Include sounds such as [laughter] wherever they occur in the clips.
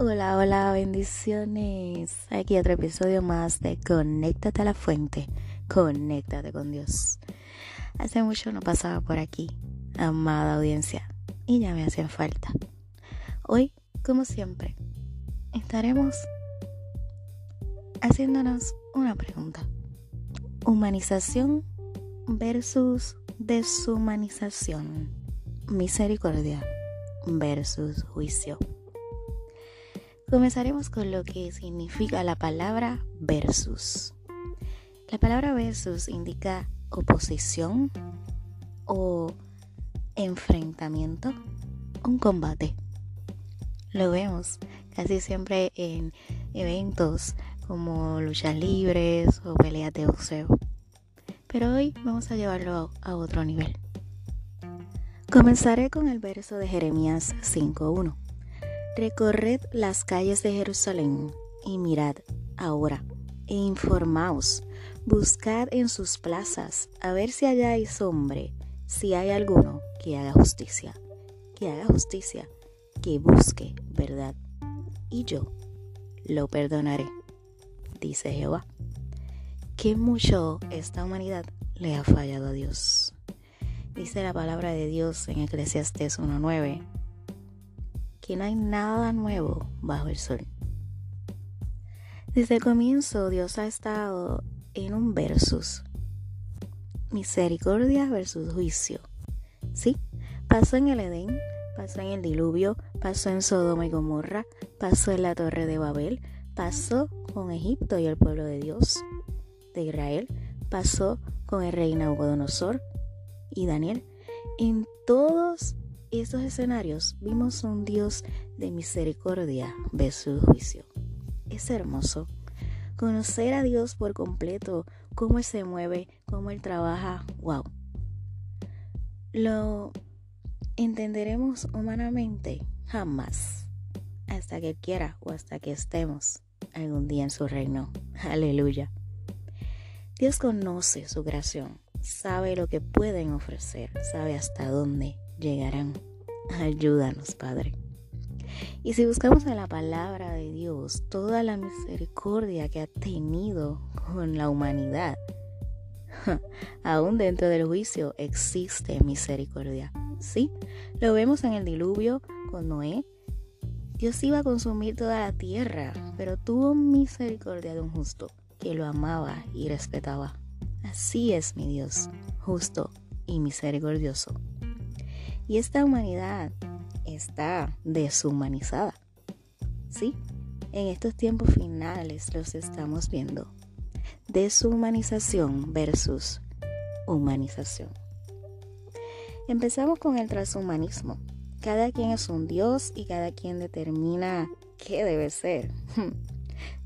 Hola, hola, bendiciones. Aquí otro episodio más de Conéctate a la fuente. Conéctate con Dios. Hace mucho no pasaba por aquí, amada audiencia, y ya me hacían falta. Hoy, como siempre, estaremos haciéndonos una pregunta. Humanización versus deshumanización. Misericordia versus juicio. Comenzaremos con lo que significa la palabra versus. La palabra versus indica oposición o enfrentamiento, un combate. Lo vemos casi siempre en eventos como luchas libres o peleas de boxeo. Pero hoy vamos a llevarlo a otro nivel. Comenzaré con el verso de Jeremías 5.1 Recorred las calles de Jerusalén y mirad ahora e informaos, buscad en sus plazas a ver si halláis hombre, si hay alguno que haga justicia, que haga justicia, que busque verdad, y yo lo perdonaré, dice Jehová. Que mucho esta humanidad le ha fallado a Dios. Dice la palabra de Dios en Eclesiastes 1.9 que no hay nada nuevo bajo el sol. Desde el comienzo Dios ha estado en un versus. Misericordia versus juicio. Sí, pasó en el Edén, pasó en el diluvio, pasó en Sodoma y Gomorra, pasó en la torre de Babel, pasó con Egipto y el pueblo de Dios, de Israel, pasó con el rey Nabucodonosor y Daniel. En todos estos escenarios vimos un Dios de misericordia versus juicio. Es hermoso conocer a Dios por completo, cómo Él se mueve, cómo Él trabaja. ¡Wow! Lo entenderemos humanamente jamás, hasta que quiera o hasta que estemos algún día en su reino. Aleluya. Dios conoce su creación, sabe lo que pueden ofrecer, sabe hasta dónde llegarán. Ayúdanos, Padre. Y si buscamos en la palabra de Dios toda la misericordia que ha tenido con la humanidad, [laughs] aún dentro del juicio existe misericordia. Sí, lo vemos en el diluvio con Noé. Dios iba a consumir toda la tierra, pero tuvo misericordia de un justo que lo amaba y respetaba. Así es mi Dios, justo y misericordioso. Y esta humanidad está deshumanizada. Sí, en estos tiempos finales los estamos viendo. Deshumanización versus humanización. Empezamos con el transhumanismo. Cada quien es un dios y cada quien determina qué debe ser. [laughs]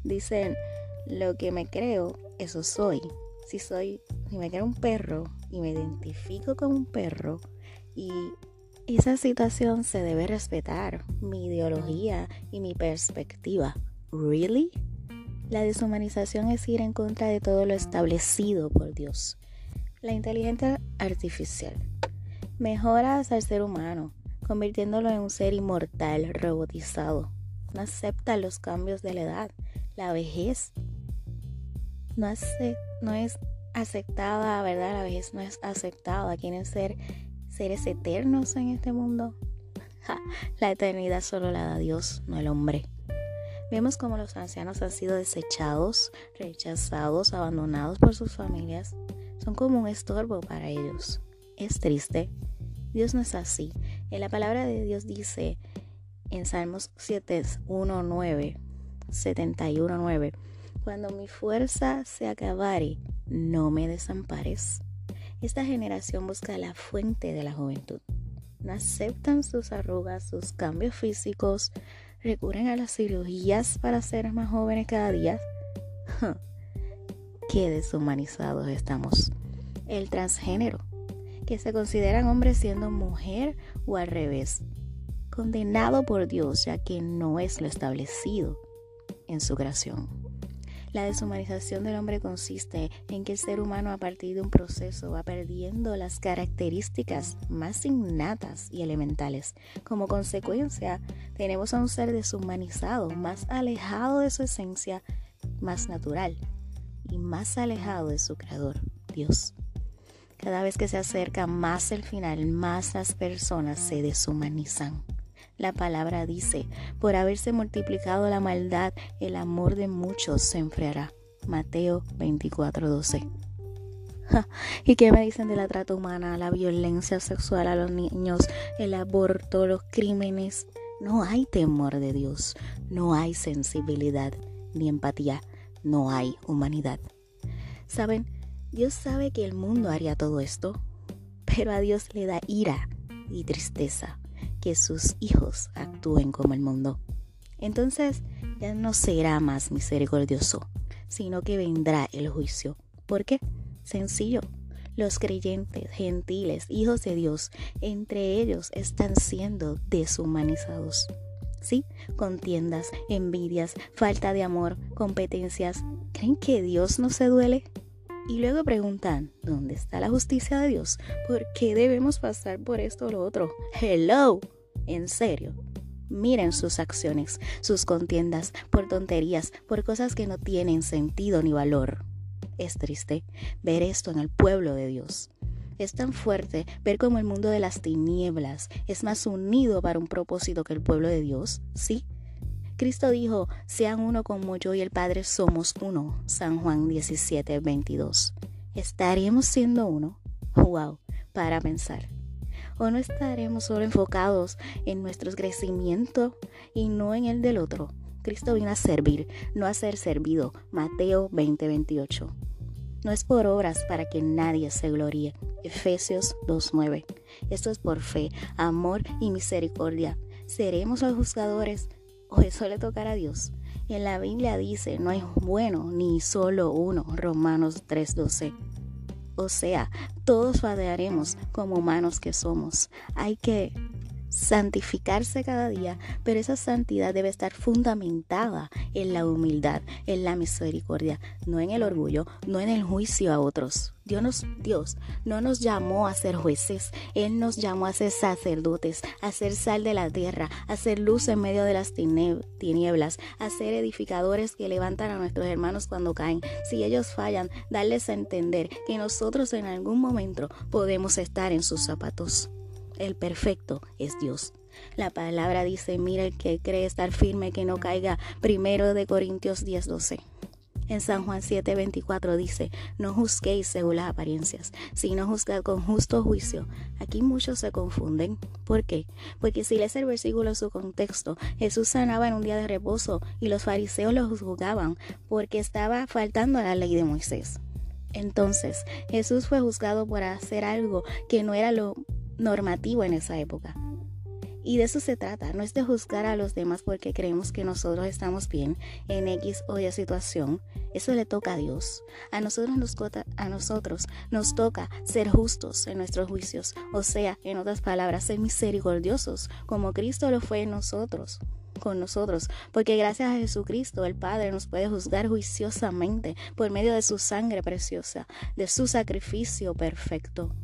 Dicen, lo que me creo, eso soy. Si soy, si me creo un perro y me identifico como un perro y esa situación se debe respetar, mi ideología y mi perspectiva. ¿Really? La deshumanización es ir en contra de todo lo establecido por Dios. La inteligencia artificial mejora al ser humano, convirtiéndolo en un ser inmortal, robotizado. No acepta los cambios de la edad, la vejez. No, no es aceptada, ¿verdad? La vejez no es aceptada. Quieren ser seres eternos en este mundo? [laughs] la eternidad solo la da Dios, no el hombre. Vemos como los ancianos han sido desechados, rechazados, abandonados por sus familias. Son como un estorbo para ellos. Es triste. Dios no es así. En la palabra de Dios dice en Salmos 7, 1, 9, 71, 9, Cuando mi fuerza se acabare, no me desampares esta generación busca la fuente de la juventud. No aceptan sus arrugas, sus cambios físicos, recurren a las cirugías para ser más jóvenes cada día. Qué deshumanizados estamos. El transgénero, que se consideran hombres siendo mujer o al revés, condenado por Dios ya que no es lo establecido en su creación. La deshumanización del hombre consiste en que el ser humano a partir de un proceso va perdiendo las características más innatas y elementales. Como consecuencia, tenemos a un ser deshumanizado, más alejado de su esencia, más natural y más alejado de su creador, Dios. Cada vez que se acerca más el final, más las personas se deshumanizan. La palabra dice, por haberse multiplicado la maldad, el amor de muchos se enfriará. Mateo 24:12. ¿Y qué me dicen de la trata humana, la violencia sexual a los niños, el aborto, los crímenes? No hay temor de Dios, no hay sensibilidad ni empatía, no hay humanidad. ¿Saben? Dios sabe que el mundo haría todo esto, pero a Dios le da ira y tristeza que sus hijos actúen como el mundo. Entonces ya no será más misericordioso, sino que vendrá el juicio. ¿Por qué? Sencillo. Los creyentes, gentiles, hijos de Dios, entre ellos están siendo deshumanizados. ¿Sí? Contiendas, envidias, falta de amor, competencias. ¿Creen que Dios no se duele? Y luego preguntan, ¿dónde está la justicia de Dios? ¿Por qué debemos pasar por esto o lo otro? Hello, en serio. Miren sus acciones, sus contiendas, por tonterías, por cosas que no tienen sentido ni valor. Es triste ver esto en el pueblo de Dios. Es tan fuerte ver cómo el mundo de las tinieblas es más unido para un propósito que el pueblo de Dios, ¿sí? Cristo dijo, sean uno como yo y el Padre somos uno. San Juan 17, 22. ¿Estaremos siendo uno? Wow, para pensar. ¿O no estaremos solo enfocados en nuestro crecimiento y no en el del otro? Cristo vino a servir, no a ser servido. Mateo 20, 28. No es por obras para que nadie se gloríe. Efesios 2.9. Esto es por fe, amor y misericordia. ¿Seremos los juzgadores? O eso le tocará a Dios. En la Biblia dice, no hay bueno ni solo uno, Romanos 3:12. O sea, todos fallaremos como humanos que somos. Hay que santificarse cada día, pero esa santidad debe estar fundamentada en la humildad, en la misericordia, no en el orgullo, no en el juicio a otros. Dios, Dios no nos llamó a ser jueces, Él nos llamó a ser sacerdotes, a ser sal de la tierra, a ser luz en medio de las tinieblas, a ser edificadores que levantan a nuestros hermanos cuando caen. Si ellos fallan, darles a entender que nosotros en algún momento podemos estar en sus zapatos el perfecto es Dios. La palabra dice, mira el que cree estar firme, que no caiga. Primero de Corintios 10:12. En San Juan 7:24 dice, no juzguéis según las apariencias, sino juzgad con justo juicio. Aquí muchos se confunden. ¿Por qué? Porque si lees el versículo en su contexto, Jesús sanaba en un día de reposo y los fariseos lo juzgaban porque estaba faltando a la ley de Moisés. Entonces, Jesús fue juzgado por hacer algo que no era lo normativo en esa época. Y de eso se trata, no es de juzgar a los demás porque creemos que nosotros estamos bien en X o Y situación. Eso le toca a Dios. A nosotros nos, a nosotros nos toca ser justos en nuestros juicios, o sea, en otras palabras, ser misericordiosos, como Cristo lo fue en nosotros con nosotros, porque gracias a Jesucristo el Padre nos puede juzgar juiciosamente por medio de su sangre preciosa, de su sacrificio perfecto.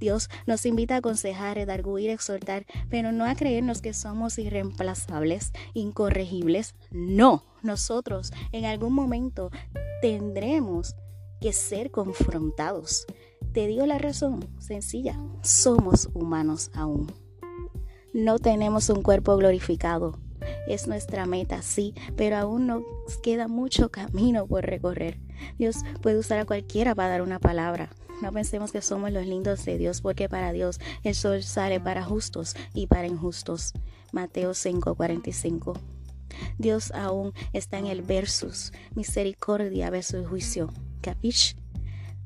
Dios nos invita a aconsejar, redarguir, exhortar, pero no a creernos que somos irreemplazables, incorregibles. No, nosotros en algún momento tendremos que ser confrontados. Te digo la razón sencilla, somos humanos aún. No tenemos un cuerpo glorificado. Es nuestra meta, sí, pero aún nos queda mucho camino por recorrer. Dios puede usar a cualquiera para dar una palabra, no pensemos que somos los lindos de Dios, porque para Dios el sol sale para justos y para injustos. Mateo 5:45. Dios aún está en el versus, misericordia versus juicio. ¿Capish?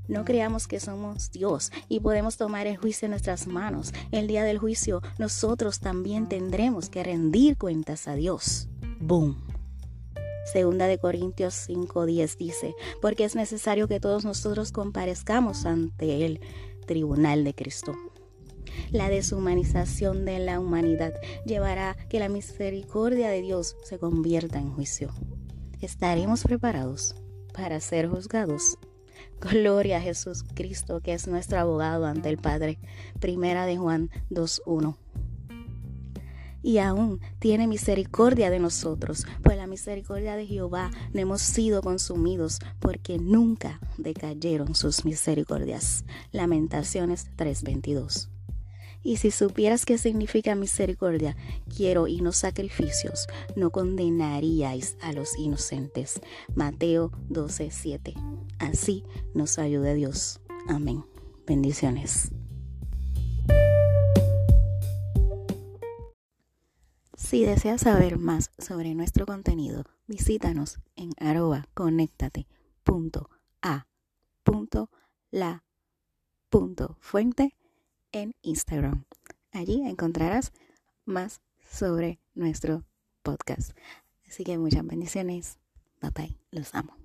No creamos que somos Dios y podemos tomar el juicio en nuestras manos. El día del juicio nosotros también tendremos que rendir cuentas a Dios. Boom. Segunda de Corintios 5:10 dice, porque es necesario que todos nosotros comparezcamos ante el tribunal de Cristo. La deshumanización de la humanidad llevará que la misericordia de Dios se convierta en juicio. ¿Estaremos preparados para ser juzgados? Gloria a Jesús Cristo, que es nuestro abogado ante el Padre. Primera de Juan 2.1 y aún tiene misericordia de nosotros, pues la misericordia de Jehová no hemos sido consumidos, porque nunca decayeron sus misericordias. Lamentaciones 3:22. Y si supieras qué significa misericordia, quiero y no sacrificios, no condenaríais a los inocentes. Mateo 12:7. Así nos ayude Dios. Amén. Bendiciones. Si deseas saber más sobre nuestro contenido, visítanos en arroba fuente en Instagram. Allí encontrarás más sobre nuestro podcast. Así que muchas bendiciones. Bye. Los amo.